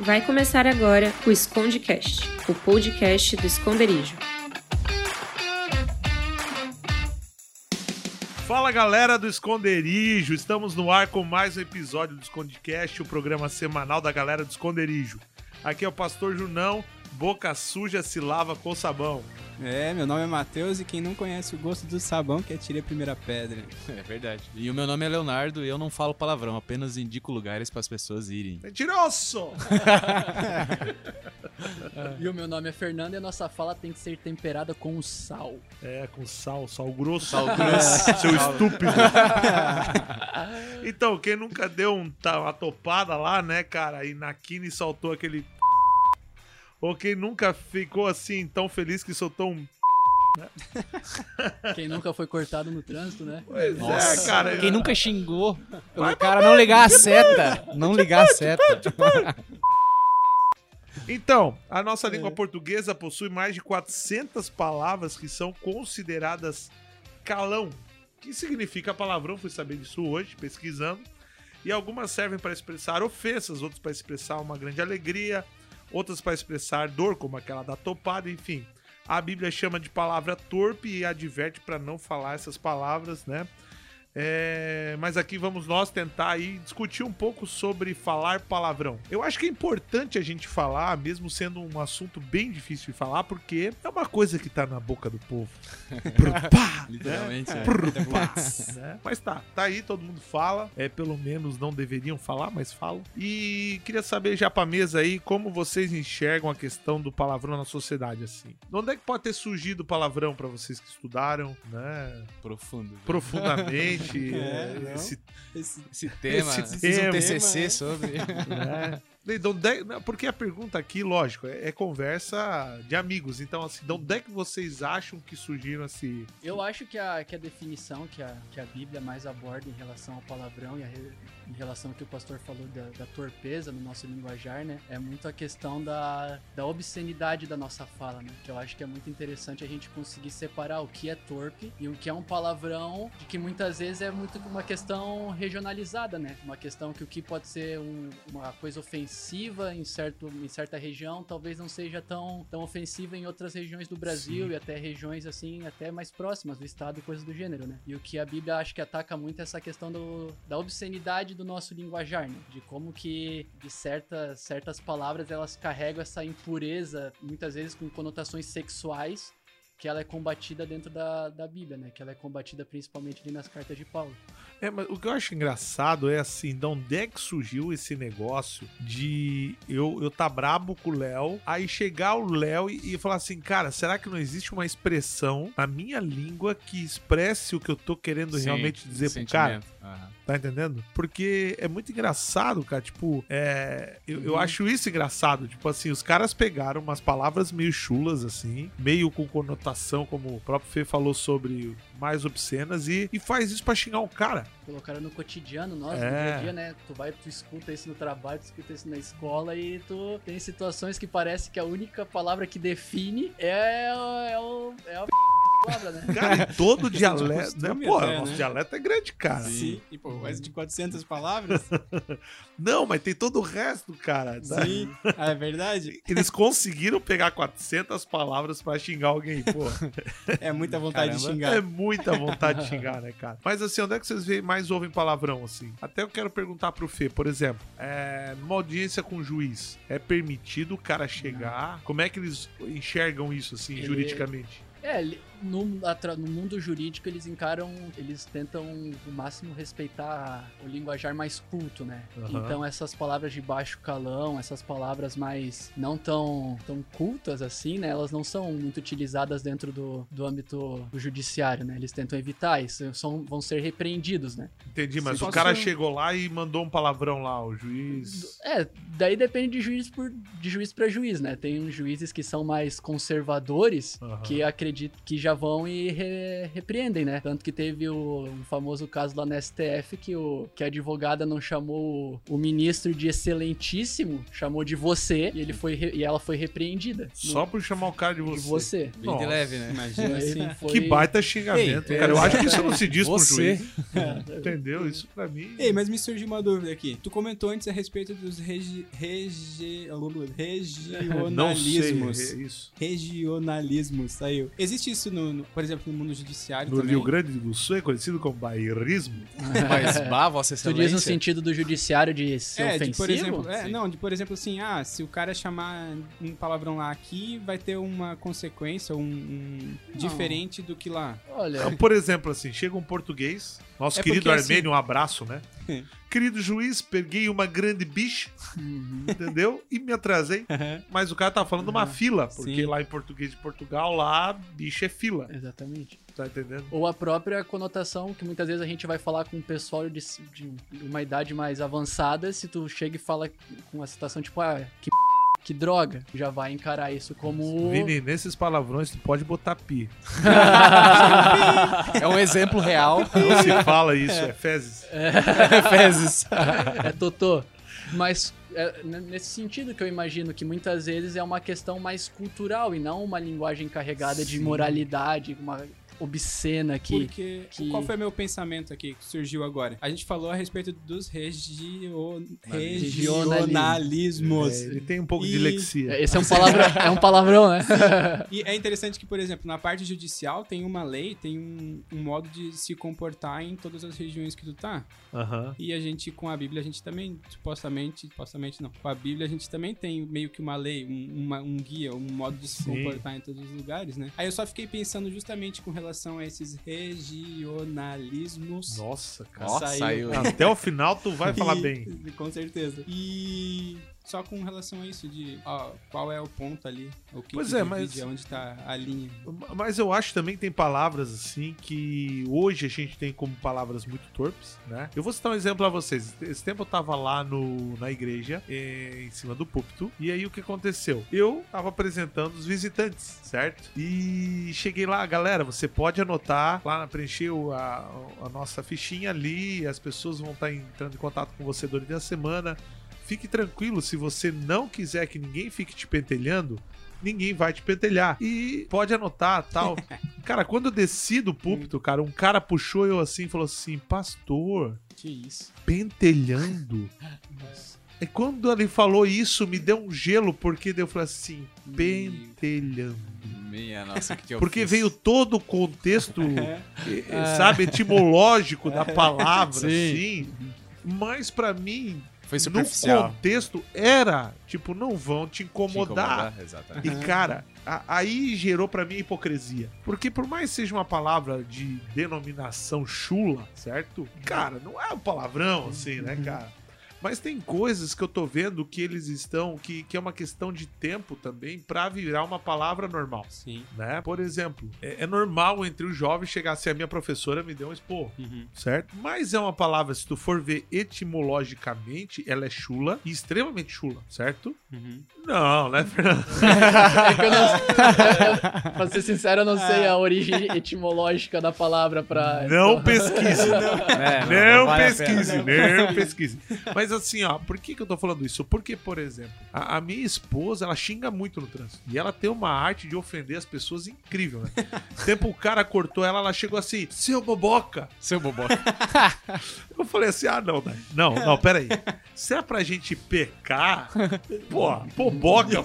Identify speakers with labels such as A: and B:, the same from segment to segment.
A: Vai começar agora o Escondecast, o podcast do esconderijo.
B: Fala galera do Esconderijo, estamos no ar com mais um episódio do Escondecast, o programa semanal da galera do Esconderijo. Aqui é o Pastor Junão, boca suja se lava com sabão.
C: É, meu nome é Matheus e quem não conhece o gosto do sabão que atire a primeira pedra.
D: É verdade. E o meu nome é Leonardo e eu não falo palavrão, apenas indico lugares para as pessoas irem.
B: Mentiroso!
E: E o meu nome é Fernando e a nossa fala tem que ser temperada com sal.
B: É, com sal, sal grosso.
D: Sal grosso.
B: Seu estúpido. então, quem nunca deu um, uma topada lá, né, cara, e na quina e soltou aquele. Ou quem nunca ficou assim tão feliz que soltou um.
E: Quem nunca foi cortado no trânsito, né?
B: Pois
D: Nossa,
B: é, cara.
D: Quem nunca xingou pelo cara não ligar a seta. Não ligar a seta.
B: Então, a nossa língua portuguesa possui mais de 400 palavras que são consideradas calão. Que significa palavrão, fui saber disso hoje, pesquisando. E algumas servem para expressar ofensas, outras para expressar uma grande alegria, outras para expressar dor, como aquela da topada, enfim. A Bíblia chama de palavra torpe e adverte para não falar essas palavras, né? É, mas aqui vamos nós tentar aí discutir um pouco sobre falar palavrão. Eu acho que é importante a gente falar, mesmo sendo um assunto bem difícil de falar, porque é uma coisa que tá na boca do povo. Prupá,
D: Literalmente. é.
B: Prupá, né? Mas tá, tá aí, todo mundo fala. É, pelo menos não deveriam falar, mas falam. E queria saber já pra mesa aí como vocês enxergam a questão do palavrão na sociedade, assim. De onde é que pode ter surgido o palavrão pra vocês que estudaram, né?
D: Profundo.
B: Profundamente.
C: É,
B: esse
C: Esse-
D: Esse tema.
B: Esse
D: Fiz um
B: tema,
D: TCC
C: é.
D: sobre.
B: é- não, Porque a pergunta aqui, lógico, é, é conversa de amigos. Então, assim, de onde é que vocês acham que surgiram esse.
E: Eu acho que a, que a definição que a, que a Bíblia mais aborda em relação ao palavrão e a em relação ao que o pastor falou da, da torpeza no nosso linguajar, né? É muito a questão da, da obscenidade da nossa fala, né? Que eu acho que é muito interessante a gente conseguir separar o que é torpe e o que é um palavrão, que muitas vezes é muito uma questão regionalizada, né? Uma questão que o que pode ser um- uma coisa ofensiva em, certo, em certa região, talvez não seja tão, tão ofensiva em outras regiões do Brasil
B: Sim.
E: e até regiões assim, até mais próximas do estado e coisas do gênero, né? E o que a Bíblia acho que ataca muito é essa questão do, da obscenidade do nosso linguajar, né? De como que de certas, certas palavras elas carregam essa impureza, muitas vezes com conotações sexuais, que ela é combatida dentro da, da Bíblia, né? Que ela é combatida principalmente ali nas cartas de Paulo.
B: É, mas o que eu acho engraçado é assim, de onde é que surgiu esse negócio de eu, eu tá brabo com o Léo, aí chegar o Léo e, e falar assim, cara, será que não existe uma expressão na minha língua que expresse o que eu tô querendo
D: Sim,
B: realmente dizer pro cara?
D: Aham.
B: Tá entendendo? Porque é muito engraçado, cara. Tipo, é, eu, eu
E: Uhum.
B: acho isso engraçado. Tipo assim, os caras pegaram umas palavras meio chulas, assim, meio com conotação, como o próprio Fê falou sobre mais obscenas, e, e faz isso pra xingar o cara.
E: Colocaram no cotidiano, nós,
B: É.
E: no dia a dia, né? Tu vai, tu escuta isso no trabalho, tu escuta isso na escola e tu tem situações que parece que a única palavra que define é, o- é, o, é a né?
B: Cara, e todo dialeto, né?
C: costume
B: Pô,
C: até,
B: nosso
C: né?
B: dialeto é grande, cara.
C: Sim, e pô, mais de 400 palavras?
B: Não, mas tem todo o resto, cara. tá?
C: Sim, ah, é verdade?
B: Eles conseguiram pegar 400 palavras pra xingar alguém, pô.
C: É muita vontade de
D: Caramba.
C: xingar.
B: É muita vontade de xingar, né, cara? Mas assim, onde é que vocês veem- mais ouvem palavrão, assim? Até eu quero perguntar pro Fê, por exemplo, é, numa audiência com o juiz, é permitido o cara chegar? Como é que eles enxergam isso, assim,
E: Ele-
B: juridicamente?
E: É, no, no mundo jurídico eles encaram, eles tentam o máximo respeitar o linguajar mais culto, né?
B: Aham.
E: Então essas palavras de baixo calão, essas palavras mais não tão, tão cultas assim, né? Elas não são muito utilizadas dentro do, do âmbito do judiciário, né? Eles tentam evitar isso, são, vão ser repreendidos, né?
B: Entendi, mas
E: Se
B: o cara chegou lá e mandou um palavrão lá, o juiz.
E: É, daí depende de juiz por de juiz para juiz, né? Tem uns juízes que são mais conservadores,
B: Aham.
E: que acredito que já já vão e re- repreendem, né? Tanto que teve o, o famoso caso lá na STF que, o, que a advogada não chamou o, o ministro de excelentíssimo, chamou de você e, ele foi, re- e ela foi repreendida.
B: Só por chamar o cara de
E: de
B: você.
E: você.
D: Bem de
B: Nossa.
D: leve, né?
C: Imagina assim.
E: foi-
B: Que baita xingamento,
C: Ei,
B: cara. Eu acho que isso não se diz pro
D: Você.
B: juiz. Entendeu? Isso pra mim.
C: Ei, mas me surgiu uma dúvida aqui. Tu comentou antes a respeito dos regi... regi...
B: Não sei.
C: regionalismos.
B: é isso.
C: Regionalismos, saiu. Existe isso, no, no- por exemplo, no mundo judiciário
B: No
C: também?
B: Rio Grande do Sul é conhecido como bairrismo.
D: Mas, bah, vossa
E: Tu
D: excelência.
E: diz no sentido do judiciário de ser
C: É,
E: ofensivo?
C: de, por exemplo, é, não, de por exemplo assim, ah, se o cara chamar um palavrão lá aqui, vai ter uma consequência, um, um diferente do que lá.
E: Olha,
B: Então, por exemplo, assim, chega um português, nosso
C: É
B: querido
C: porque, assim-
B: Armênio, um abraço, né? Querido juiz, peguei uma grande bicha,
E: uhum.
B: entendeu? E me atrasei. Mas o cara tá falando uma fila, porque
C: Sim.
B: lá em português de Portugal, lá, bicho é fila.
E: exatamente.
B: Tá entendendo?
E: Ou a própria conotação que muitas vezes a gente vai falar com o pessoal de, de uma idade mais avançada, se tu chega e fala com a citação tipo, ah, que p... que droga, já vai encarar isso como
B: Vini, nesses palavrões tu pode botar pi.
D: É um exemplo real.
B: Não se fala isso, é fezes.
D: Fezes.
E: é totô. Mas é nesse sentido que eu imagino que muitas vezes é uma questão mais cultural e não uma linguagem carregada de
B: Sim.
E: moralidade, uma obscena que
C: Porque
E: que-
C: qual foi meu pensamento aqui que surgiu agora? A gente falou a respeito dos regio... regionalismos.
B: É, ele tem um pouco de
C: E-
B: lexia.
E: esse é um palavrão, é um palavrão, né?
C: E é interessante que, por exemplo, na parte judicial tem uma lei, tem um, um modo de se comportar em todas as regiões que tu tá.
B: Aham.
C: E a gente, com a Bíblia, a gente também, supostamente, supostamente não, com a Bíblia a gente também tem meio que uma lei, um, uma- um guia, um modo de se
B: Sim.
C: comportar em todos os lugares, né? Aí eu só fiquei pensando justamente com relação a esses regionalismos.
B: Nossa, cara.
D: Ó,
C: Saiu.
B: Até o final tu vai falar
C: E-
B: bem.
C: Com certeza. E só com relação a isso de ó, qual é o ponto ali, o que
B: Pois
C: que
B: é, mas-
C: onde tá a linha.
B: Mas eu acho também que tem palavras assim que hoje a gente tem como palavras muito torpes, né? Eu vou citar um exemplo a vocês. Esse tempo eu tava lá no, na igreja, eh, em cima do púlpito, e aí o que aconteceu? Eu tava apresentando os visitantes, certo? E cheguei lá, galera, você pode anotar lá, preencher o- a, a nossa fichinha ali, as pessoas vão estar entrando em contato com você durante a semana. Fique tranquilo, se você não quiser que ninguém fique te pentelhando, ninguém vai te pentelhar. E pode anotar, tal. cara, quando eu desci do púlpito, cara, um cara puxou eu assim e falou assim: Pastor,
C: Que isso.
B: pentelhando. E quando ele falou isso, me deu um gelo, porque eu falei assim: pentelhando.
D: Minha nossa, que,
B: Porque
D: fiz?
B: veio todo o contexto, eh, sabe, etimológico da palavra, assim. Mas pra mim,
D: Foi
B: no
D: superficial.
B: contexto, era tipo, não vão te
D: Te
B: incomodar. E, cara, a- aí gerou pra mim a hipocrisia. Porque por mais que seja uma palavra de denominação chula, certo? Cara, não é um palavrão assim, né, cara? Mas tem coisas que eu tô vendo que eles estão, que, que é uma questão de tempo também pra virar uma palavra normal,
C: Sim.
B: né? Por exemplo, é, é normal entre os jovens chegar assim, a minha professora me deu um esporro
C: Uhum.
B: certo? Mas é uma palavra, se tu for ver etimologicamente, ela é chula e extremamente chula, certo?
C: Uhum.
B: Não, né, Fernando?
E: É que eu não, pra ser sincero, eu não sei a origem etimológica da palavra pra.
B: Não pesquise.
D: É,
B: Não
D: vale a
B: pesquise, não pesquise. Mas assim, ó, por que, que eu tô falando isso? Porque, por exemplo, a, a minha esposa, ela xinga muito no trânsito. E ela tem uma arte de ofender as pessoas incrível, né? Tempo o cara cortou ela, ela chegou assim, seu boboca.
D: Seu boboca.
B: Eu falei assim, ah, não, Dai. não, não, peraí. Se é pra gente pecar, pô, boboca,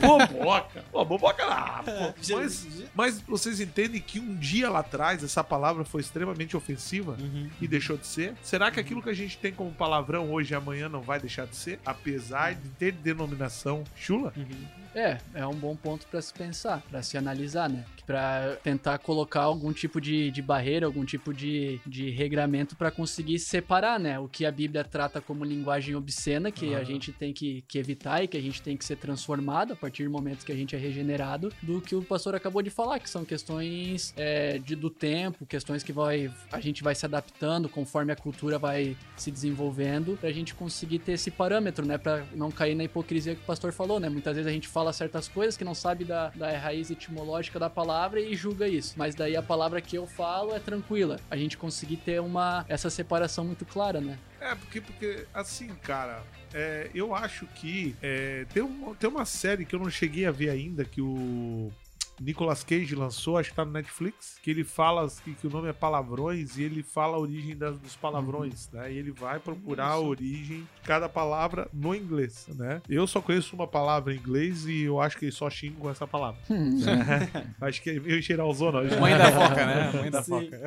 B: pô, boboca. Pô, boboca, ah, pô. Mas, mas vocês entendem que um dia lá atrás essa palavra foi extremamente ofensiva
C: Uhum.
B: e deixou de ser? Será que aquilo que a gente tem como palavrão hoje e amanhã não vai deixar de ser? Apesar de ter denominação chula?
C: Uhum.
E: É, é um bom ponto pra se pensar, pra se analisar, né? Pra tentar colocar algum tipo de, de barreira, algum tipo de, de regramento pra conseguir separar, né? O que a Bíblia trata como linguagem obscena, que a gente tem que, que evitar e que a gente tem que ser transformado a partir do momento que a gente é regenerado, do que o pastor acabou de falar, que são questões é, de, do tempo, questões que vai, a gente vai se adaptando conforme a cultura vai se desenvolvendo, pra gente conseguir ter esse parâmetro, né? Pra não cair na hipocrisia que o pastor falou, né? Muitas vezes a gente fala fala certas coisas, que não sabe da, da raiz etimológica da palavra e julga isso. Mas daí a palavra que eu falo é tranquila. A gente conseguir ter uma essa separação muito clara, né?
B: É, porque, porque assim, cara, é, eu acho que é, tem, um, tem uma série que eu não cheguei a ver ainda, que o Nicolas Cage lançou, acho que tá no Netflix, que ele fala que, que o nome é palavrões e ele fala a origem das, dos palavrões, né? E ele vai procurar a origem de cada palavra no inglês, né? Eu só conheço uma palavra em inglês e eu acho que só xinga com essa palavra. É, acho que é meio geralzona.
D: Mãe da foca, né? Mãe da
C: Sim.
D: foca.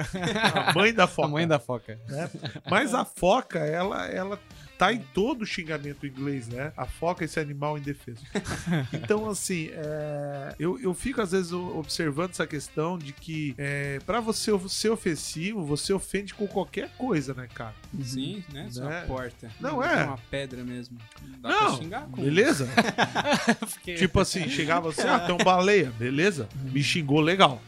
B: A mãe da foca.
D: A mãe da foca.
B: né? Mas a foca, ela, ela tá em todo o xingamento inglês, né? A foca é esse animal indefeso. Então, assim, é, eu, eu fico às vezes observando essa questão de que é, para você ser ofensivo, você ofende com qualquer coisa, né, cara?
C: Sim, né? Só
B: Né?
C: a porta.
B: Não é.
C: Uma pedra mesmo. Dá
B: Não,
C: pra xingar com
B: Beleza? tipo assim, chegava assim, ah, tem um baleia, beleza? Me xingou legal,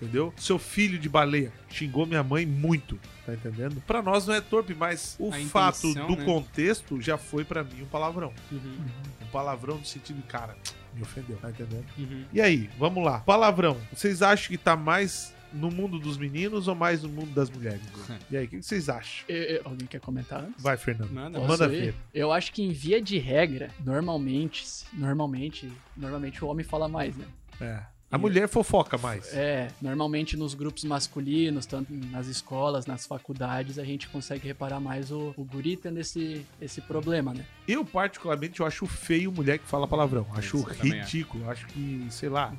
B: entendeu? Seu filho de baleia xingou minha mãe muito, tá entendendo? Pra nós não é torpe, mas o
C: A
B: fato
C: intenção,
B: do
C: né?
B: contexto já foi pra mim um palavrão.
C: Uhum,
B: Um palavrão no sentido de, cara, me ofendeu, tá entendendo?
C: uhum.
B: E aí, vamos lá. Palavrão, vocês acham que tá mais no mundo dos meninos ou mais no mundo das mulheres? E aí, o que vocês acham?
E: Eu- eu- alguém quer comentar antes?
B: Vai, Fernando.
C: Manda,
B: Manda ver.
E: Eu acho que em via de regra, normalmente, normalmente, normalmente o homem fala mais, né?
B: É. A mulher fofoca mais.
E: É, normalmente nos grupos masculinos, tanto nas escolas, nas faculdades, a gente consegue reparar mais o, o guri tendo esse, esse problema, né?
B: Eu, particularmente, eu acho feio mulher que fala palavrão. Acho
D: Isso,
B: ridículo. Acho que, sei lá.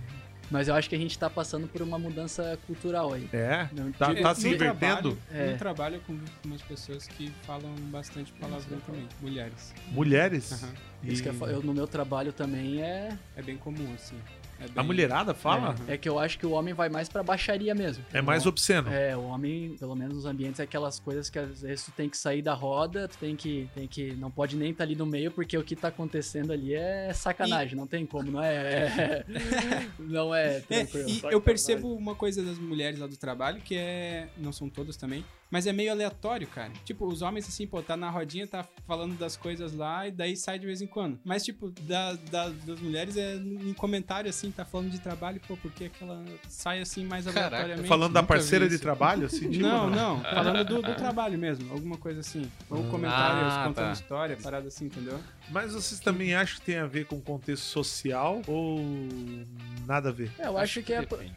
E: Mas eu acho que a gente tá passando por uma mudança cultural aí.
B: É.
E: Não,
B: Tá,
E: tipo,
B: tá se invertendo?
C: Trabalho,
E: É.
C: No trabalho eu convivo com umas pessoas que falam bastante palavrão também. Mulheres.
B: Mulheres.
C: Aham.
E: Isso que eu,
B: E
E: eu- no meu trabalho também é,
C: É bem comum, assim. É
B: A
C: bem-
B: mulherada fala?
E: é que eu acho que o homem vai mais pra baixaria mesmo.
B: É, mais
E: O-
B: obsceno.
E: É, o homem, pelo menos nos ambientes, é aquelas coisas que às vezes tu tem que sair da roda, tu tem que, tem que não pode nem estar ali no meio, porque o que tá acontecendo ali é sacanagem, não tem como, não é, é- não é
C: É,
E: tranquilo.
C: e eu percebo uma coisa das mulheres lá do trabalho, que é. Não são todas também, mas é meio aleatório, cara. Tipo, os homens, assim, pô, tá na rodinha, tá falando das coisas lá, e daí sai de vez em quando. Mas, tipo, da, da- das mulheres é em comentário, assim, tá falando de trabalho, pô, porque aquela sai assim mais
D: Caraca,
C: aleatoriamente.
B: Falando da parceira de trabalho, assim, tipo,
C: Não, não, falando do, do trabalho mesmo, alguma coisa assim. Ou comentários
D: Ah,
C: contando
D: tá.
C: história, parada assim, entendeu?
B: Mas vocês também acham que tem a ver com contexto social ou nada a ver?
E: É, eu acho, que é.
D: depende.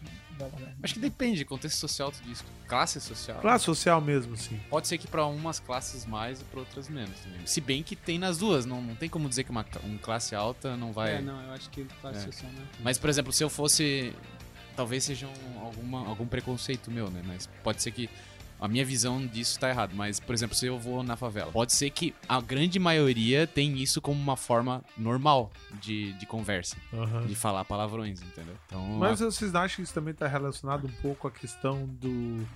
D: Acho que depende, contexto social, tu diz. Classe social.
B: Classe social mesmo, sim.
D: Pode ser que pra umas classes mais e pra outras menos também. Se bem que tem nas duas, não, não tem como dizer que uma um classe alta não vai.
C: É, não, eu acho que classe
D: É.
C: social, né?
D: Mas, por exemplo, se eu fosse. Talvez seja um- alguma, algum preconceito meu, né? Mas pode ser que a minha visão disso tá errado. Mas, por exemplo, se eu vou na favela, pode ser que a grande maioria tem isso como uma forma normal de, de conversa,
B: Aham.
D: de falar palavrões, entendeu? Então,
B: Mas vocês não acham que isso também está relacionado um pouco à questão do.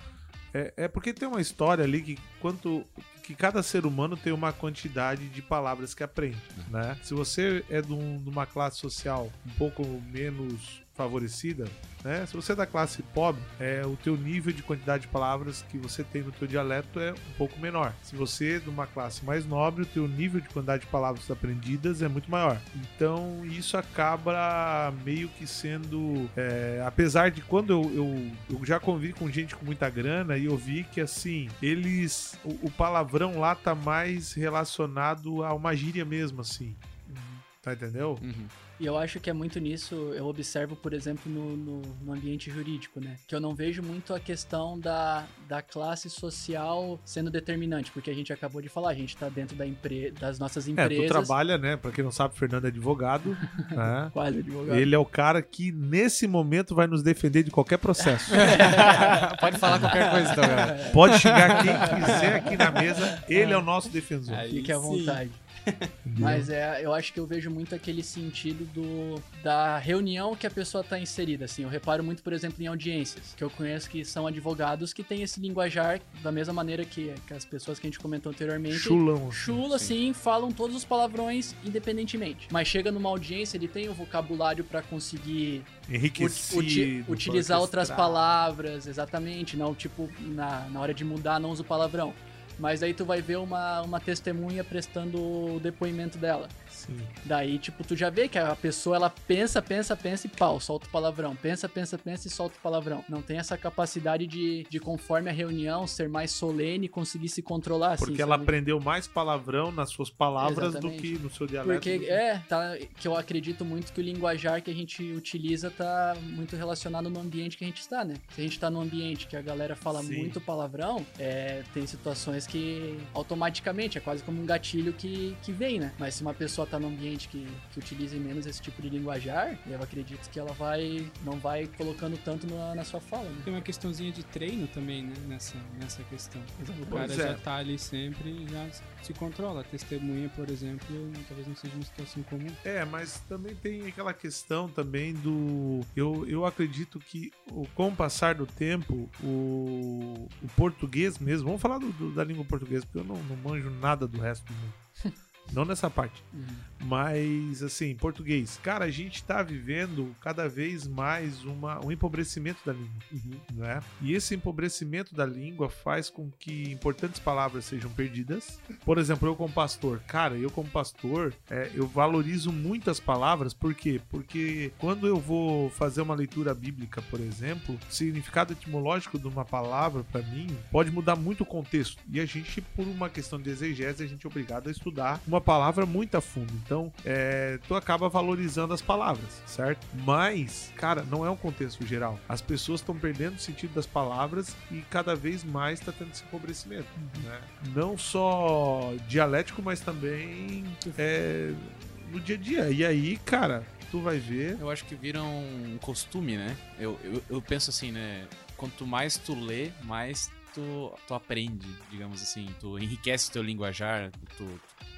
B: É, é porque tem uma história ali que quanto que cada ser humano tem uma quantidade de palavras que aprende, né? Se você é de, um- de uma classe social um pouco menos favorecida, né? Se você é da classe pobre, é o teu nível de quantidade de palavras que você tem no teu dialeto é um pouco menor. Se você é de uma classe mais nobre, o teu nível de quantidade de palavras aprendidas é muito maior. Então isso acaba meio que sendo, é, apesar de quando eu, eu, eu já convivi com gente com muita grana e eu vi que assim eles, o, o palavrão lá tá mais relacionado a uma gíria mesmo, assim. Tá entendeu?
D: Uhum.
E: E eu acho que é muito nisso, eu observo, por exemplo, no, no, no ambiente jurídico, né? Que eu não vejo muito a questão da, da classe social sendo determinante, porque a gente acabou de falar, a gente tá dentro da empre das nossas
B: É,
E: empresas.
B: tu trabalha, né? Pra quem não sabe, o Fernando é advogado. né?
E: Quase advogado.
B: Ele é o cara que, nesse momento, vai nos defender de qualquer processo.
D: Pode falar qualquer coisa então, galera.
B: Pode xingar quem quiser aqui na mesa, ele é o nosso defensor.
C: Aí
E: Fique à
C: sim.
E: Mas é, eu acho que eu vejo muito aquele sentido do da reunião que a pessoa tá inserida, assim. Eu reparo muito, por exemplo, em audiências, que eu conheço que são advogados que têm esse linguajar da mesma maneira que, que as pessoas que a gente comentou anteriormente.
B: Chulão.
E: Chula, assim, falam todos os palavrões independentemente. Mas chega numa audiência, ele tem o vocabulário pra conseguir ut-
B: Enriquecido.
E: uti- utilizar outras palavras, exatamente. Não, tipo, na, na hora de mudar, não usa o palavrão. Mas aí tu vai ver uma, uma testemunha prestando o depoimento dela.
B: Sim.
E: Daí, tipo, tu já vê que a pessoa, ela pensa, pensa, pensa e pau, solta o palavrão. Pensa, pensa, pensa e solta o palavrão. Não tem essa capacidade de, de conforme a reunião, ser mais solene e conseguir se controlar, assim,
B: Porque ela
E: sabe?
B: aprendeu mais palavrão nas suas palavras
E: Exatamente.
B: do que no seu dialeto.
E: Porque é, tá, que eu acredito muito que o linguajar que a gente utiliza tá muito relacionado no ambiente que a gente está, né? Se a gente tá num ambiente que a galera fala
B: Sim.
E: muito palavrão, é, tem situações que automaticamente é quase como um gatilho que, que vem, né? Mas se uma pessoa tá num ambiente que, que utilize menos esse tipo de linguajar, eu acredito que ela vai não vai colocando tanto na, na sua fala, né?
C: Tem uma questãozinha de treino também, né? Nessa, nessa questão. O cara
B: é.
C: já tá ali sempre e já se controla. A testemunha, por exemplo, talvez não seja uma situação comum.
B: É, mas também tem aquela questão também do. Eu, eu acredito que o, com o passar do tempo, o, o português mesmo. Vamos falar do- do- da língua portuguesa, porque eu não, não manjo nada do resto do mundo. Não nessa parte. Mas, assim, português. Cara, a gente tá vivendo cada vez mais uma, um empobrecimento da língua. Né? E esse empobrecimento da língua faz com que importantes palavras sejam perdidas. Por exemplo, eu como pastor. Cara, eu como pastor, é, eu valorizo muito as palavras. Por quê? Porque quando eu vou fazer uma leitura bíblica, por exemplo, o significado etimológico de uma palavra, para mim, pode mudar muito o contexto. E a gente, por uma questão de exegese, a gente é obrigado a estudar uma palavra muito a fundo. Então, é, tu acaba valorizando as palavras, certo? Mas, cara, não é um contexto geral. As pessoas estão perdendo o sentido das palavras e cada vez mais está tendo esse empobrecimento. Né? Não só dialético, mas também é, no dia a dia. E aí, cara, tu vai ver.
D: Eu acho que vira um costume, né? Eu, eu, eu penso assim, né? Quanto mais tu lê, mais tu, tu aprende, digamos assim. Tu enriquece teu linguajar, tu,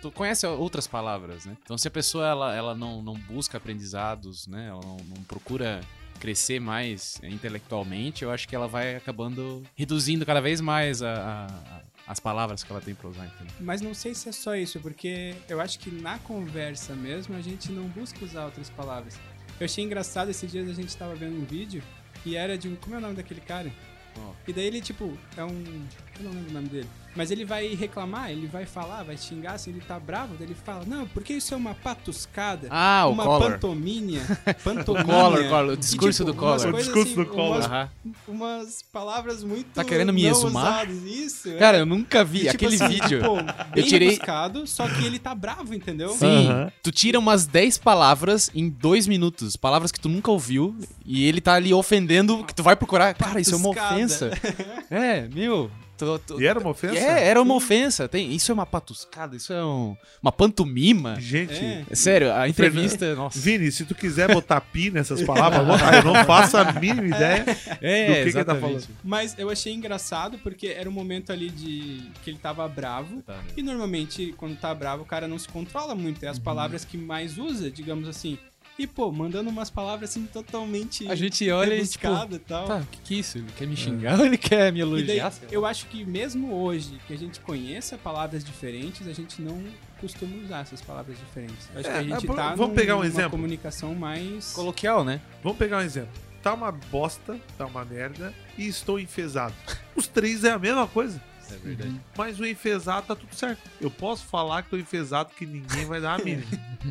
D: tu conhece outras palavras, né? Então se a pessoa ela, ela não, não busca aprendizados, né? Ela não, não procura crescer mais intelectualmente, eu acho que ela vai acabando reduzindo cada vez mais a, a- as palavras que ela tem pra usar, entendeu?
C: Mas não sei se é só isso, porque eu acho que na conversa mesmo a gente não busca usar outras palavras. Eu achei engraçado, esses dias a gente tava vendo um vídeo e era de um. Como é o nome daquele cara?
D: Ó.
C: E daí ele, tipo, é um. Eu não lembro o nome dele. Mas ele vai reclamar, ele vai falar, vai xingar, assim, ele tá bravo, daí ele fala, não, porque isso é uma patuscada.
D: Ah, o
C: uma
D: Collor.
C: pantomínea.
D: O
C: Pantomínea.
D: Collor, Collor, o
C: E,
D: discurso
C: tipo,
D: do Collor.
B: O discurso do
C: assim,
B: Collor.
C: Umas,
D: Aham.
C: umas palavras muito.
D: Tá querendo me exumar?
C: Isso. é.
D: Cara, eu nunca vi
C: E, tipo
D: aquele
C: assim,
D: vídeo.
C: Pô, bem
D: tirei-
C: rebuscado, só que ele tá bravo, entendeu?
D: Sim,
B: Aham.
D: tu tira umas 10 palavras em 2 minutos. Palavras que tu nunca ouviu. E ele tá ali ofendendo, que tu vai procurar. Cara, isso é uma ofensa. é, meu. Tu- tu-
B: E era uma ofensa?
D: É, era uma ofensa. Tem, isso é uma patuscada, isso é um- uma pantomima.
B: Gente.
C: É.
D: É Sério, a entrevista. Nossa.
B: Vini, se tu quiser botar pi nessas palavras, eu não faço a mínima ideia.
D: É,
B: do que que ele tá
D: exatamente.
B: falando.
C: Mas eu achei engraçado porque era um momento ali de que ele tava bravo.
D: Tá, né?
C: E normalmente, quando tá bravo, o cara não se controla muito. É as palavras que mais usa, digamos assim. E, pô, mandando umas palavras assim totalmente
D: A gente olha e tipo.
C: e tal.
D: Tá, o que, que é isso? Ele quer me xingar ou ele quer me
C: daí,
D: elogiar? lá?
C: eu acho que mesmo hoje, que a gente conheça palavras diferentes, a gente não costuma usar essas palavras diferentes. Eu acho
B: É,
C: que a gente
B: é,
C: tá
B: vamos
C: num-
B: pegar um
C: numa
B: exemplo?
C: comunicação mais...
D: Coloquial, né?
B: Vamos pegar um exemplo. Tá uma bosta, tá uma merda e estou enfesado. Os três é a mesma coisa.
D: É verdade.
B: Mas o enfesado tá tudo certo. Eu posso falar que tô enfesado que ninguém vai dar a mínima.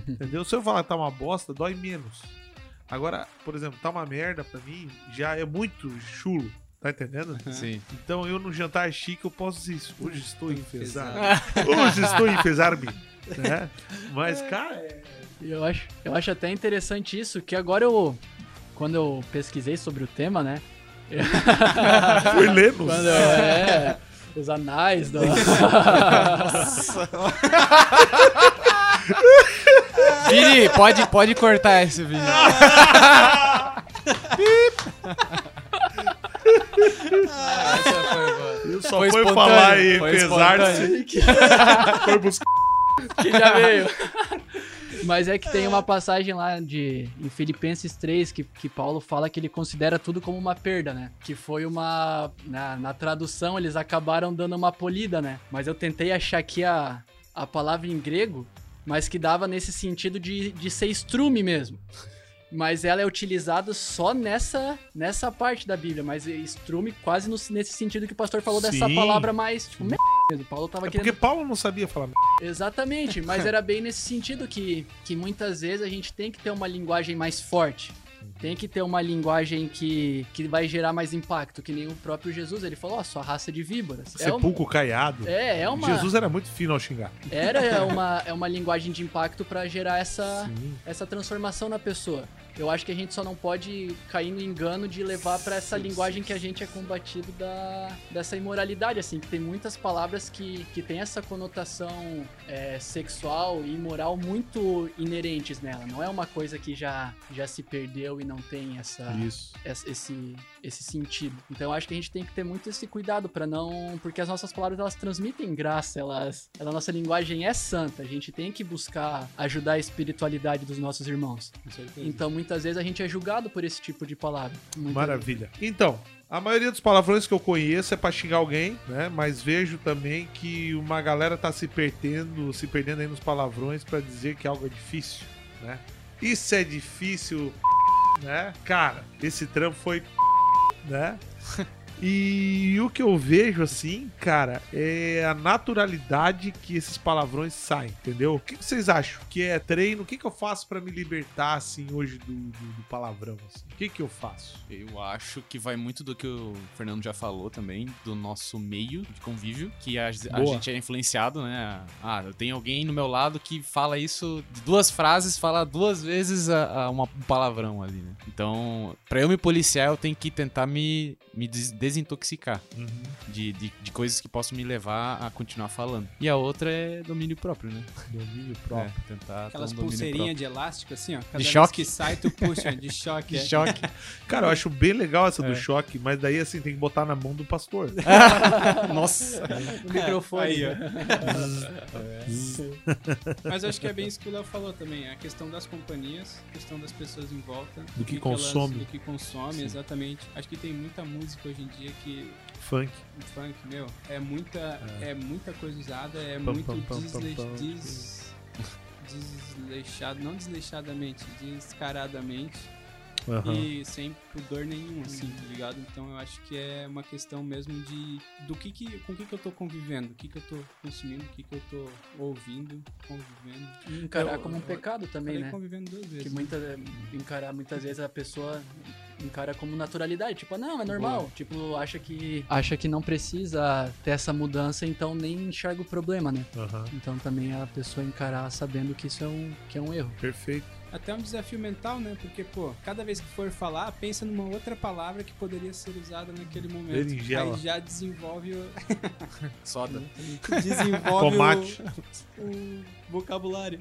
B: Entendeu? Se eu falar que tá uma bosta, dói menos. Agora, por exemplo, tá uma merda pra mim, já é muito chulo. Tá entendendo?
D: Sim.
B: Então eu no jantar chique eu posso dizer isso. Hoje estou enfesado. Hoje estou enfesar-me. Né? Mas, cara,
E: E Eu acho, eu acho até interessante isso, que agora eu. Quando eu pesquisei sobre o tema, né?
B: foi lemos.
E: Quando eu, é, os anais do.
D: Vini, pode, pode cortar esse vídeo. Essa foi boa.
B: Eu só
D: Foi
B: foi, falar em
D: foi
B: enfesar-se. Foi buscar.
E: que já veio. Mas é que tem uma passagem lá de em Filipenses 3 que, que Paulo fala que ele considera tudo como uma perda, né? Que foi uma. Na, na tradução eles acabaram dando uma polida, né? Mas eu tentei achar aqui a, a palavra em grego, mas que dava nesse sentido de, de ser estrume mesmo. Mas ela é utilizada só nessa, nessa parte da Bíblia, mas estrume quase no- nesse sentido que o pastor falou dessa
B: Sim.
E: palavra mais, tipo, me- O Paulo tava
B: É
E: querendo
B: porque Paulo não sabia falar merda.
E: Exatamente, mas era bem nesse sentido que, que muitas vezes a gente tem que ter uma linguagem mais forte. Tem que ter uma linguagem que, que vai gerar mais impacto, que nem o próprio Jesus, ele falou, ó, sua raça de víboras. É uma,
B: caiado.
E: é, é uma,
B: Jesus era muito fino ao xingar.
E: era uma, é uma linguagem de impacto pra gerar essa,
B: Sim.
E: essa transformação na pessoa. Eu acho que a gente só não pode cair no engano de levar pra essa linguagem que a gente é combatido da, dessa imoralidade, assim, que tem muitas palavras que, que tem essa conotação é, sexual e moral muito inerentes nela. Não é uma coisa que já, já se perdeu e não tem essa, essa- esse, esse sentido. Então eu acho que a gente tem que ter muito esse cuidado pra não. Porque as nossas palavras elas transmitem graça, elas. A nossa linguagem é santa. A gente tem que buscar ajudar a espiritualidade dos nossos irmãos. Então muitas vezes a gente é julgado por esse tipo de palavra.
B: Maravilha. Então, a maioria dos palavrões que eu conheço é pra xingar alguém, né? Mas vejo também que uma galera tá se perdendo, se perdendo aí nos palavrões pra dizer que algo é difícil, né? Isso é difícil, né? Cara, esse trampo foi, né? E o que eu vejo assim, cara, é a naturalidade que esses palavrões saem, entendeu? O que vocês acham? Que é treino? O que, que eu faço pra me libertar, assim, hoje do, do- do palavrão? Assim? O que, que eu faço?
D: Eu acho que vai muito do que o Fernando já falou também, do nosso meio de convívio, que a, a gente é influenciado, né? Ah, eu tenho alguém no meu lado que fala isso duas frases, fala duas vezes a, a uma, um palavrão ali, né? Então, pra eu me policiar, eu tenho que tentar me, me des- desintoxicar de, de, de coisas que possam me levar a continuar falando. E a outra é domínio próprio, né?
B: Domínio
D: É,
B: próprio.
D: tentar
C: Aquelas
D: um
C: pulseirinhas de elástico, assim, ó. Cada vez
D: choque.
C: que sai, tu puxa, de choque.
D: próprio.
C: é.
D: De choque.
B: Cara, eu acho bem legal essa do
D: É.
B: choque, mas daí assim tem que botar na mão do pastor.
D: Nossa!
E: O microfone.
C: Aí, ó. Mas eu acho que é bem isso que o Léo falou também. A questão das companhias, a questão das pessoas em volta.
B: Do que
C: elas-
B: consome.
C: do que consome,
B: Sim.
C: exatamente. Acho que tem muita música hoje em dia que
B: Funk.
C: o funk, meu, é muita, é. muita coisa usada, é
B: Pam,
C: muito desle- des- desleixado, não desleixadamente, descaradamente
B: Aham.
C: e sem pudor nenhum, assim, tá ligado? Então eu acho que é uma questão mesmo de do que que, com o que que eu tô convivendo, o que que eu tô consumindo, o que que eu tô ouvindo, convivendo.
E: E encarar
C: Eu-
E: como um pecado também,
C: Falei
E: né?
C: convivendo duas vezes.
E: Que
C: né?
E: muita, encarar muitas vezes a pessoa encara como naturalidade, tipo, não, é normal,
C: Boa.
E: tipo, acha que acha que não precisa ter essa mudança, então nem enxerga o problema, né?
B: Aham.
E: Então também a pessoa encarar sabendo que isso é um, que é um erro.
B: Perfeito.
C: Até um desafio mental, né? Porque, pô, cada vez que for falar, pensa numa outra palavra que poderia ser usada naquele momento.
B: Berinjela.
C: Aí já desenvolve o,
D: Soda.
C: desenvolve
B: Tomate.
C: o, o vocabulário.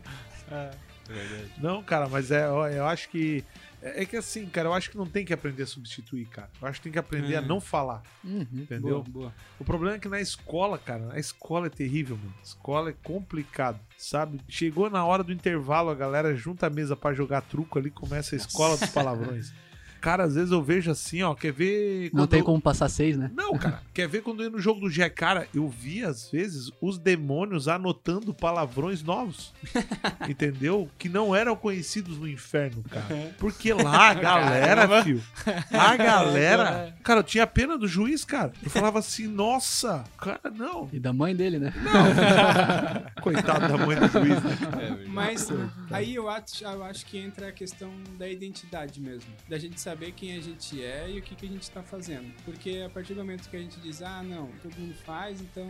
B: Não, cara, mas é, eu acho que. É é que assim, cara, eu acho que não tem que aprender a substituir, cara. Eu acho que tem que aprender a
C: Hum.
B: não falar,
E: Uhum.
B: entendeu?
C: Boa, boa.
B: O problema é que na escola, cara, a escola é terrível, mano. A escola é complicado, sabe? Chegou na hora do intervalo, a galera junta a mesa pra jogar truco ali, começa a escola dos palavrões. Cara, às vezes eu vejo assim, ó, quer ver.
E: Não tem
B: eu-
E: como passar seis, né?
B: Não, cara, quer ver quando eu ia no jogo do G? Cara, eu vi às vezes os demônios anotando palavrões novos. entendeu? Que não eram conhecidos no inferno, cara. Porque lá a galera, fio. A galera. Cara, eu tinha pena do juiz, cara. Eu falava assim, nossa, cara, não.
E: E da mãe dele, né?
B: Coitado da mãe do juiz, né?
C: Mas aí eu acho, eu acho que entra a questão da identidade mesmo. Da gente saber quem a gente é e o que, que a gente tá fazendo. Porque a partir do momento que a gente diz, ah, não, todo mundo faz, então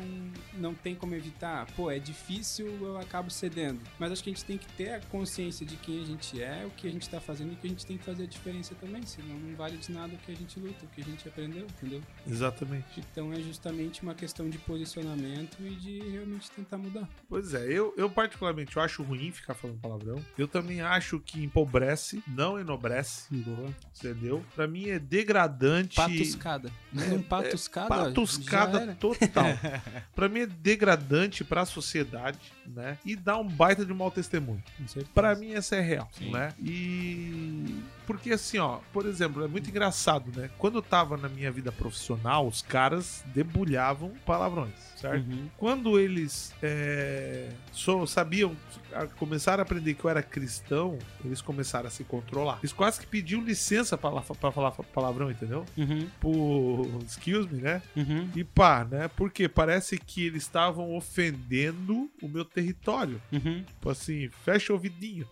C: não tem como evitar. Pô, é difícil, eu acabo cedendo. Mas acho que a gente tem que ter a consciência de quem a gente é, o que a gente tá fazendo e que a gente tem que fazer a diferença também. Senão não vale de nada o que a gente luta, o que a gente aprendeu, entendeu?
B: Exatamente.
C: Então é justamente uma questão de posicionamento e de realmente tentar mudar.
B: Pois é, eu, eu particularmente eu acho ruim ficar falando palavrão. Eu também acho que empobrece, não enobrece,
C: Boa.
B: Entendeu? Pra mim é degradante.
C: Patuscada. Manda um patuscada. já
B: patuscada total. pra mim é degradante pra sociedade, né? E dá um baita de mau testemunho. Pra mim essa é real,
D: Sim.
B: né? E porque assim, ó, por exemplo, é muito engraçado, né? Quando eu tava na minha vida profissional, os caras debulhavam palavrões, certo?
C: Uhum.
B: Quando eles é, só sabiam, começaram a aprender que eu era cristão, eles começaram a se controlar. Eles quase que pediam licença pra, pra falar palavrão, entendeu?
C: Uhum,
B: Por excuse me, né?
C: uhum.
B: E pá, né? Porque parece que eles estavam ofendendo o meu território.
C: Uhum,
B: Tipo assim, fecha o ouvidinho,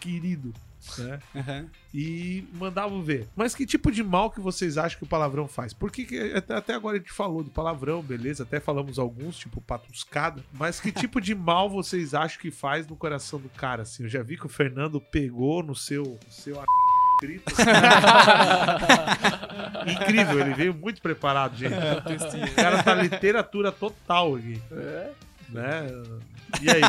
B: querido. Né?
C: aham.
B: E mandavam ver. Mas que tipo de mal que vocês acham que o palavrão faz? Porque que, até, agora a gente falou do palavrão, beleza? Até falamos alguns, tipo patuscada. Mas que tipo de mal vocês acham que faz no coração do cara? Assim, eu já vi que o Fernando pegou no seu, no seu assim. Incrível, ele veio muito preparado, gente. O cara tá literatura total aqui. Né? E aí?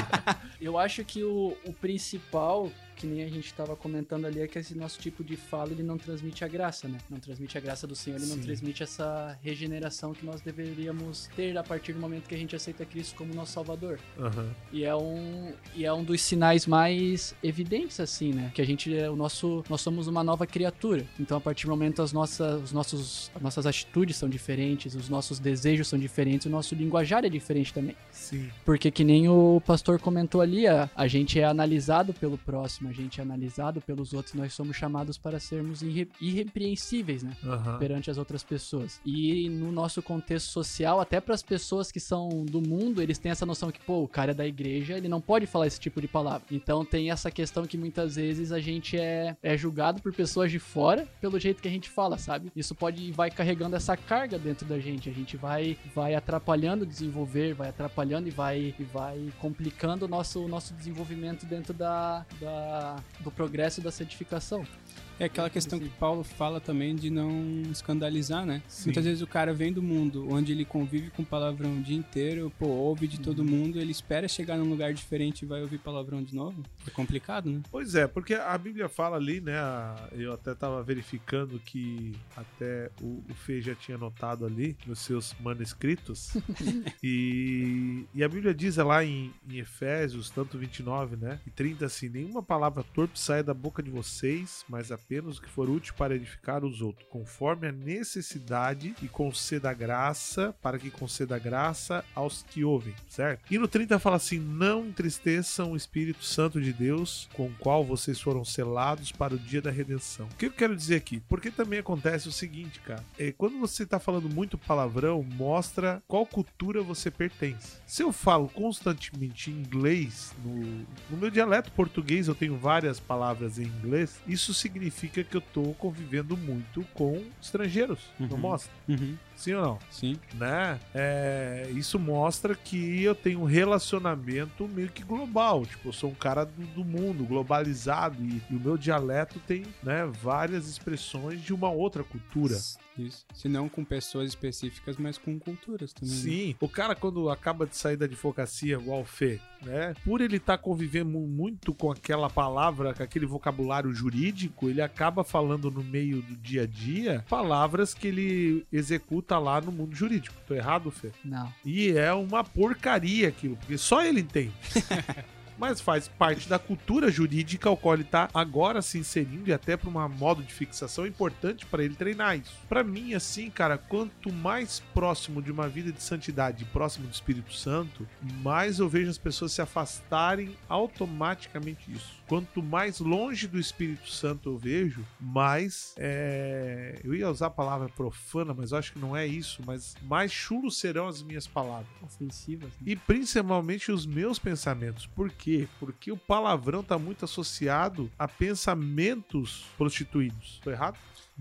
E: Eu acho que o, o principal, que nem a gente estava comentando ali, é que esse nosso tipo de fala ele não transmite a graça, né? Não transmite a graça do Senhor, ele não
B: Sim.
E: transmite essa regeneração que nós deveríamos ter a partir do momento que a gente aceita Cristo como nosso Salvador.
B: Aham.
E: E é um, e é um dos sinais mais evidentes, assim, né? Que a gente é o nosso. Nós somos uma nova criatura. Então, a partir do momento, as nossas, os nossos, as nossas atitudes são diferentes, os nossos desejos são diferentes, o nosso linguajar é diferente também.
B: Sim.
E: Porque que nem o pastor comentou ali, a, a gente é analisado pelo próximo, a gente é analisado pelos outros, nós somos chamados para sermos irre- irrepreensíveis, né?
B: Aham.
E: Perante as outras pessoas. E no nosso contexto social, até para as pessoas que são do mundo, eles têm essa noção que, pô, o cara é da igreja, ele não pode falar esse tipo de palavra. Então tem essa questão que muitas vezes a gente é, é julgado por pessoas de fora pelo jeito que a gente fala, sabe? Isso pode vai carregando essa carga dentro da gente. A gente vai vai atrapalhando o desenvolver, vai atrapalhando e vai e vai complicando o nosso o nosso desenvolvimento dentro da, da do progresso da certificação.
C: É aquela questão que Paulo fala também de não escandalizar, né?
B: Sim.
C: Muitas vezes o cara vem do mundo onde ele convive com palavrão o dia inteiro, pô, ouve de todo mundo, ele espera chegar num lugar diferente e vai ouvir palavrão de novo. É complicado, né?
B: Pois é, porque a Bíblia fala ali, né? Eu até tava verificando que até o, o Fê já tinha notado ali nos seus manuscritos. e, e a Bíblia diz lá em, em Efésios, tanto 29, né? E 30 assim: nenhuma palavra torpe saia da boca de vocês, mas apenas o que for útil para edificar os outros, conforme a necessidade, e conceda graça, para que conceda graça aos que ouvem, certo? E no 30 fala assim: não entristeçam o Espírito Santo de Deus, com o qual vocês foram selados para o dia da redenção. O que eu quero dizer aqui? Porque também acontece o seguinte, cara: é, quando você tá falando muito palavrão, mostra qual cultura você pertence. Se eu falo constantemente inglês, no, no meu dialeto português eu tenho várias palavras em inglês, isso significa que eu tô convivendo muito com estrangeiros. Não
C: Uhum.
B: mostra?
C: Uhum,
B: Sim ou não?
C: sim.
B: né? É, isso mostra que eu tenho um relacionamento meio que global. Tipo, eu sou um cara do, do mundo, globalizado, e, e o meu dialeto tem né, várias expressões de uma outra cultura.
C: Isso. Se não com pessoas específicas, mas com culturas também. né?
B: Sim, o cara quando acaba de sair da advocacia, igual o Fê, né? Por ele estar convivendo muito com aquela palavra, com aquele vocabulário jurídico, ele acaba falando no meio do dia a dia palavras que ele executa lá no mundo jurídico. Tô errado, Fê?
E: Não.
B: E é uma porcaria aquilo, porque só ele entende. Mas faz parte da cultura jurídica ao qual ele tá agora se inserindo e até para uma modo de fixação importante para ele treinar isso. Para mim, assim, cara, quanto mais próximo de uma vida de santidade, próximo do Espírito Santo, mais eu vejo as pessoas se afastarem automaticamente disso. Quanto mais longe do Espírito Santo eu vejo, mais é... eu ia usar a palavra profana, mas eu acho que não é isso, mas mais chulos serão as minhas palavras.
E: Ofensivas. Né?
B: E principalmente os meus pensamentos. Por quê? Porque o palavrão tá muito associado a pensamentos prostituídos. Tô errado?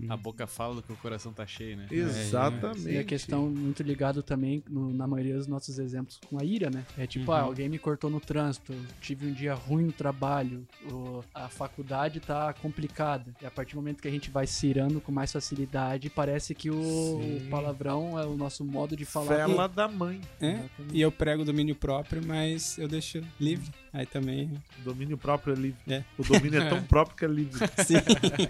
D: A boca fala do que o coração tá cheio, né?
B: Exatamente.
E: E a questão muito ligado também, no- na maioria dos nossos exemplos, com a ira, né? É tipo,
C: Uhum.
E: ah, alguém me cortou no trânsito, tive um dia ruim no trabalho, o- a faculdade tá complicada. E a partir do momento que a gente vai se irando com mais facilidade, parece que o,
B: Sim.
E: palavrão é o nosso modo de falar.
B: Fela da mãe.
C: É? E eu prego domínio próprio, mas eu deixo livre. Aí também.
B: O domínio próprio é livre.
C: É.
B: O domínio é tão próprio que é livre.
C: Sim.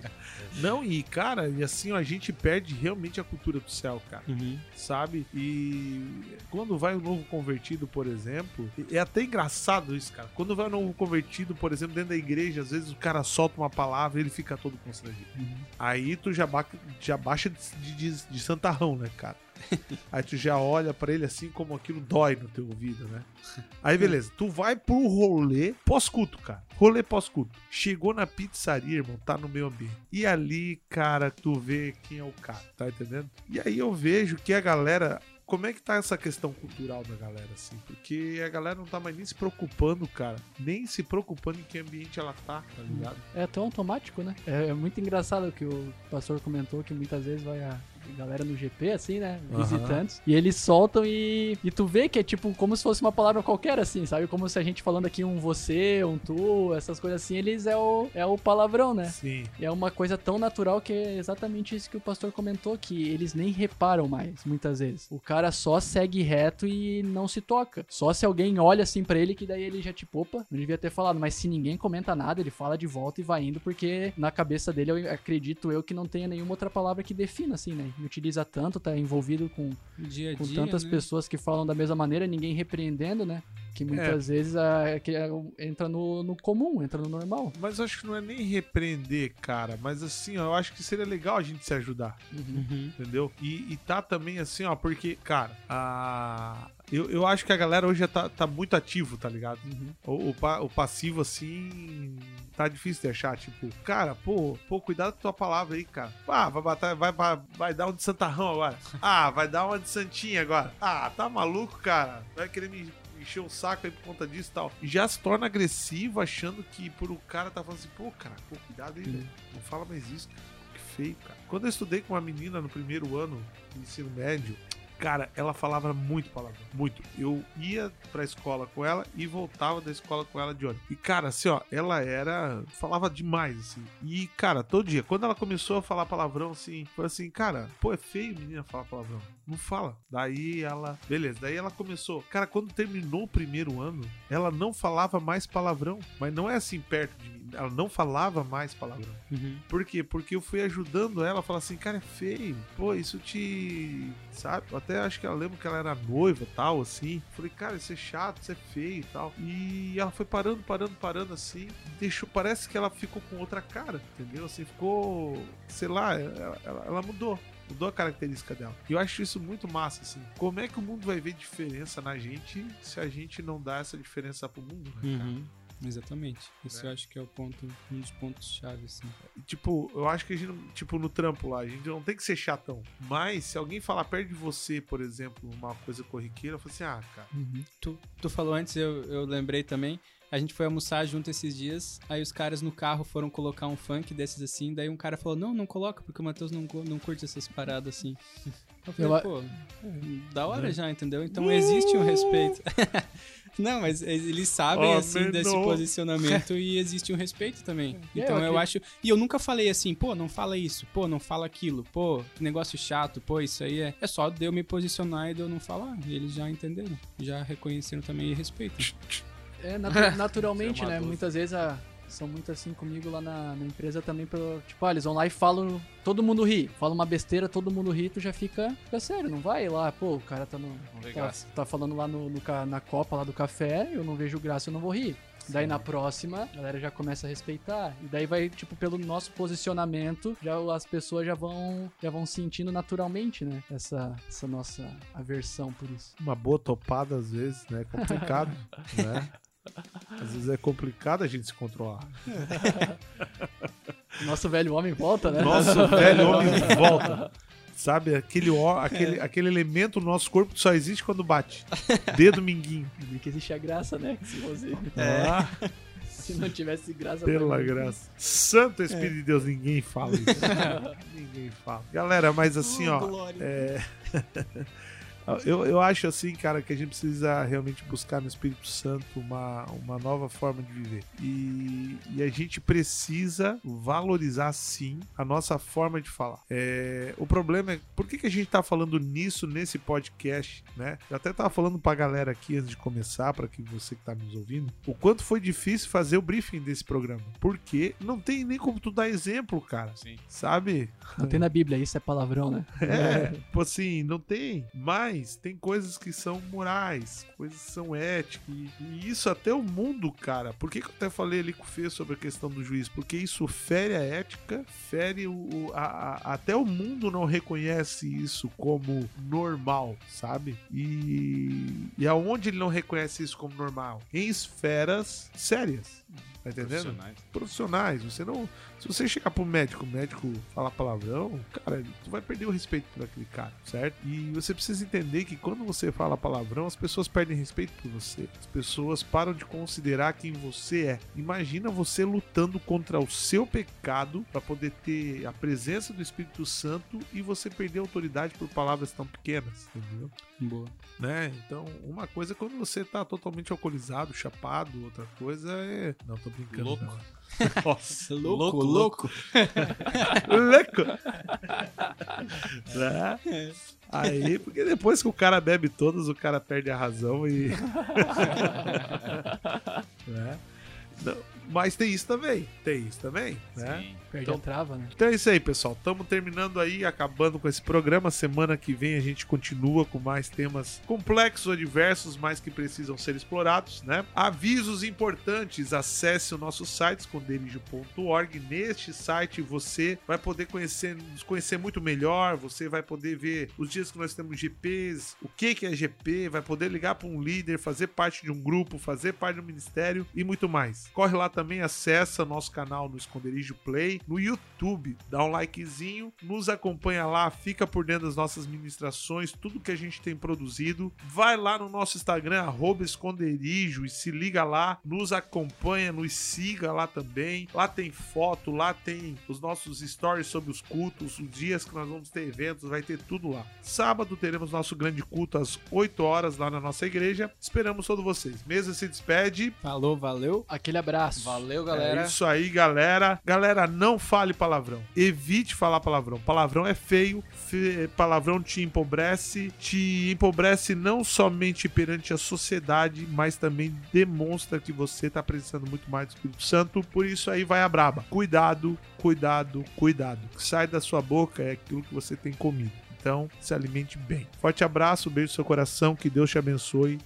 B: Não, e cara, e assim a gente perde realmente a cultura do céu, cara.
C: Uhum.
B: sabe? E quando vai um novo convertido, por exemplo, é até engraçado isso, cara. Quando vai um novo convertido, por exemplo, dentro da igreja, às vezes o cara solta uma palavra e ele fica todo constrangido.
C: Uhum.
B: Aí tu já, ba já baixa de, de, de santarrão, né, cara? Aí tu já olha pra ele assim como aquilo dói no teu ouvido, né? Aí beleza, tu vai pro rolê pós-culto, cara. Rolê pós-culto. Chegou na pizzaria, irmão, tá no meio ambiente. E ali, cara, tu vê quem é o cara, tá entendendo? E aí eu vejo que a galera como é que tá essa questão cultural da galera, assim? Porque a galera não tá mais nem se preocupando, cara. Nem se preocupando em que ambiente ela tá, tá ligado?
E: É tão automático, né? É, é muito engraçado que o pastor comentou que muitas vezes vai a galera no GP, assim, né? Visitantes. E eles soltam e, e tu vê que é tipo como se fosse uma palavra qualquer, assim, sabe? Como se a gente falando aqui um você, um tu, essas coisas assim, eles é o, é o palavrão, né?
B: Sim.
E: E é uma coisa tão natural que é exatamente isso que o pastor comentou, que eles nem reparam mais, muitas vezes. O cara só segue reto e não se toca. Só se alguém olha assim pra ele, que daí ele já tipo, opa, não devia ter falado. Mas se ninguém comenta nada, ele fala de volta e vai indo, porque na cabeça dele eu acredito eu que não tenha nenhuma outra palavra que defina, assim, né? Utiliza tanto, tá envolvido com,
C: Dia a
E: com
C: dia,
E: tantas
C: né?
E: pessoas que falam da mesma maneira, ninguém repreendendo, né? Que muitas vezes ah, que, ah, entra no, no comum, entra no normal.
B: Mas eu acho que não é nem repreender, cara. Mas assim, ó, eu acho que seria legal a gente se ajudar.
C: Uhum.
B: Entendeu? E, e tá também assim, ó, porque, cara, a. Eu, eu acho que a galera hoje já tá, tá muito ativo, tá ligado? O, o, pa- o passivo, assim, tá difícil de achar. Tipo, cara, pô, pô, cuidado com tua palavra aí, cara. Ah, vai, bater, vai, vai, vai dar um de santarrão agora. Ah, vai dar uma de santinha agora. Ah, tá maluco, cara? Vai querer me encher o saco aí por conta disso e tal. E já se torna agressivo achando que por o cara tá falando assim, pô, cara, pô, cuidado aí, velho. Não fala mais isso, cara. Que feio, cara. Quando eu estudei com uma menina no primeiro ano do ensino médio, Cara, ela falava muito palavrão, muito. Eu ia pra escola com ela e voltava da escola com ela de ônibus. E, cara, assim, ó, ela era. falava demais, assim. E, cara, todo dia, quando ela começou a falar palavrão, assim, foi assim, cara, pô, é feio menina falar palavrão. Não fala. Daí ela. Beleza, daí ela começou. Cara, quando terminou o primeiro ano, ela não falava mais palavrão. Mas não é assim perto de. Ela não falava mais palavrão.
C: Uhum.
B: Por quê? Porque eu fui ajudando ela a falar assim, cara, é feio. Pô, isso te. Sabe? Eu até acho que ela lembra que ela era noiva tal, assim. Falei, cara, isso é chato, isso é feio e tal. E ela foi parando, parando, parando assim. Deixou. Parece que ela ficou com outra cara, entendeu? Assim, ficou. Sei lá, ela, ela- ela mudou. Mudou a característica dela. E eu acho isso muito massa, assim. Como é que o mundo vai ver diferença na gente se a gente não dá essa diferença pro mundo, né?
C: Uhum. Exatamente. Isso
B: É.
C: eu acho que é o ponto, um dos pontos chave, assim.
B: Tipo, eu acho que a gente, tipo, no trampo lá, a gente não tem que ser chatão. Mas, se alguém falar perto de você, por exemplo, uma coisa corriqueira, eu falo assim, ah, cara.
C: Tu, tu falou antes, eu, eu lembrei também. A gente foi almoçar junto esses dias, aí os caras no carro foram colocar um funk desses assim, daí um cara falou, não, não coloca, porque o Matheus não, não curte essas paradas assim. Eu falei, pô, da hora já, entendeu? Então existe um respeito. não, mas eles sabem,
B: Oh,
C: assim, desse
B: menor.
C: posicionamento e existe um respeito também.
E: É,
C: Então
E: eu
C: eu acho... E eu nunca falei assim, pô, não fala isso, pô, não fala aquilo, pô, que negócio chato, pô, isso aí é... É só de eu me posicionar e de eu não falar, e eles já entenderam, já reconheceram também e respeitam.
E: É, natu- naturalmente,
B: é
E: né? Muitas vezes a- são muito assim comigo lá na, na empresa também. Pelo, tipo, ah, eles vão lá e falam, todo mundo ri. Fala uma besteira, todo mundo ri, tu já fica, fica sério, não vai lá, pô, o cara tá, no, tá, tá falando lá no, no na copa lá do café, eu não vejo graça, eu não vou rir. Daí na próxima, a galera já começa a respeitar. E daí vai, tipo, pelo nosso posicionamento, já as pessoas já vão, já vão sentindo naturalmente, né? Essa, essa nossa aversão por isso.
B: Uma boa topada, às vezes, né? É complicado, né? Às vezes é complicado a gente se controlar.
E: Nosso velho homem volta, né?
B: Nosso velho homem volta. Sabe, aquele, ó- aquele, aquele elemento no nosso corpo que só existe quando bate. Dedo minguinho.
E: Que existe a graça, né? Se, fosse-
B: Ah,
E: se não tivesse graça.
B: pela graça. Santo Espírito de Deus, ninguém fala isso. ninguém fala. Galera, mas assim, ó. é, Eu, eu acho assim, cara, que a gente precisa realmente buscar no Espírito Santo uma, uma nova forma de viver. E, e a gente precisa valorizar, sim, a nossa forma de falar. É, o problema é, por que, que a gente tá falando nisso nesse podcast, né? Eu até tava falando pra galera aqui antes de começar, para que você que tá nos ouvindo, o quanto foi difícil fazer o briefing desse programa. Porque não tem nem como tu dar exemplo, cara.
D: Sim.
B: Sabe?
E: Não tem na Bíblia, isso é palavrão, né?
B: É, tipo assim, não tem. Mas Mas tem coisas que são morais, coisas que são éticas. E, e isso até o mundo, cara. Por que, que eu até falei ali com o Fê sobre a questão do juiz? Porque isso fere a ética, fere o. a- a- até o mundo não reconhece isso como normal, sabe? E, e aonde ele não reconhece isso como normal? Em esferas sérias. Tá entendendo?
D: Profissionais.
B: profissionais. Você não. Se você chegar pro médico, o médico falar palavrão, cara, tu vai perder o respeito por aquele cara, certo? E você precisa entender que quando você fala palavrão, as pessoas perdem respeito por você. As pessoas param de considerar quem você é. Imagina você lutando contra o seu pecado para poder ter a presença do Espírito Santo e você perder a autoridade por palavras tão pequenas, entendeu?
C: Boa.
B: né? Então, uma coisa é quando você tá totalmente alcoolizado, chapado, outra coisa é. Não, tô brincando.
D: Louco.
B: Nossa,
C: Louco, louco.
B: louco! né? Aí, porque depois que o cara bebe todas, o cara perde a razão e. né? Não, mas tem isso também. Tem isso também, né?
D: Sim.
E: Perde
B: Então-
E: a trava, né?
B: Então é isso aí, pessoal. Estamos terminando aí, acabando com esse programa. Semana que vem a gente continua com mais temas complexos ou diversos, mas que precisam ser explorados, né? Avisos importantes: acesse o nosso site esconderijo.org. Neste site você vai poder conhecer, nos conhecer muito melhor. Você vai poder ver os dias que nós temos GPs, o que que é GP, vai poder ligar para um líder, fazer parte de um grupo, fazer parte do ministério e muito mais. Corre lá também, acessa nosso canal no Esconderijo Play, no YouTube, dá um likezinho, nos acompanha lá, fica por dentro das nossas ministrações, tudo que a gente tem produzido. Vai lá no nosso Instagram, arroba esconderijo, e se liga lá, nos acompanha, nos siga lá também. Lá tem foto, lá tem os nossos stories sobre os cultos, os dias que nós vamos ter eventos, vai ter tudo lá. Sábado teremos nosso grande culto às 8 horas lá na nossa igreja. Esperamos todos vocês. Mesa se despede.
C: Falou, valeu.
E: Aquele abraço.
D: Valeu,
B: É
D: galera.
B: isso aí, galera. Galera, não fale palavrão. Evite falar palavrão. Palavrão é feio. fe- Palavrão te empobrece. Te empobrece não somente perante a sociedade, mas também demonstra que você tá precisando muito mais do Espírito Santo. Por isso aí vai a braba. Cuidado, cuidado, cuidado. O que sai da sua boca é aquilo que você tem comido. Então, se alimente bem. Forte abraço, beijo no seu coração, que Deus te abençoe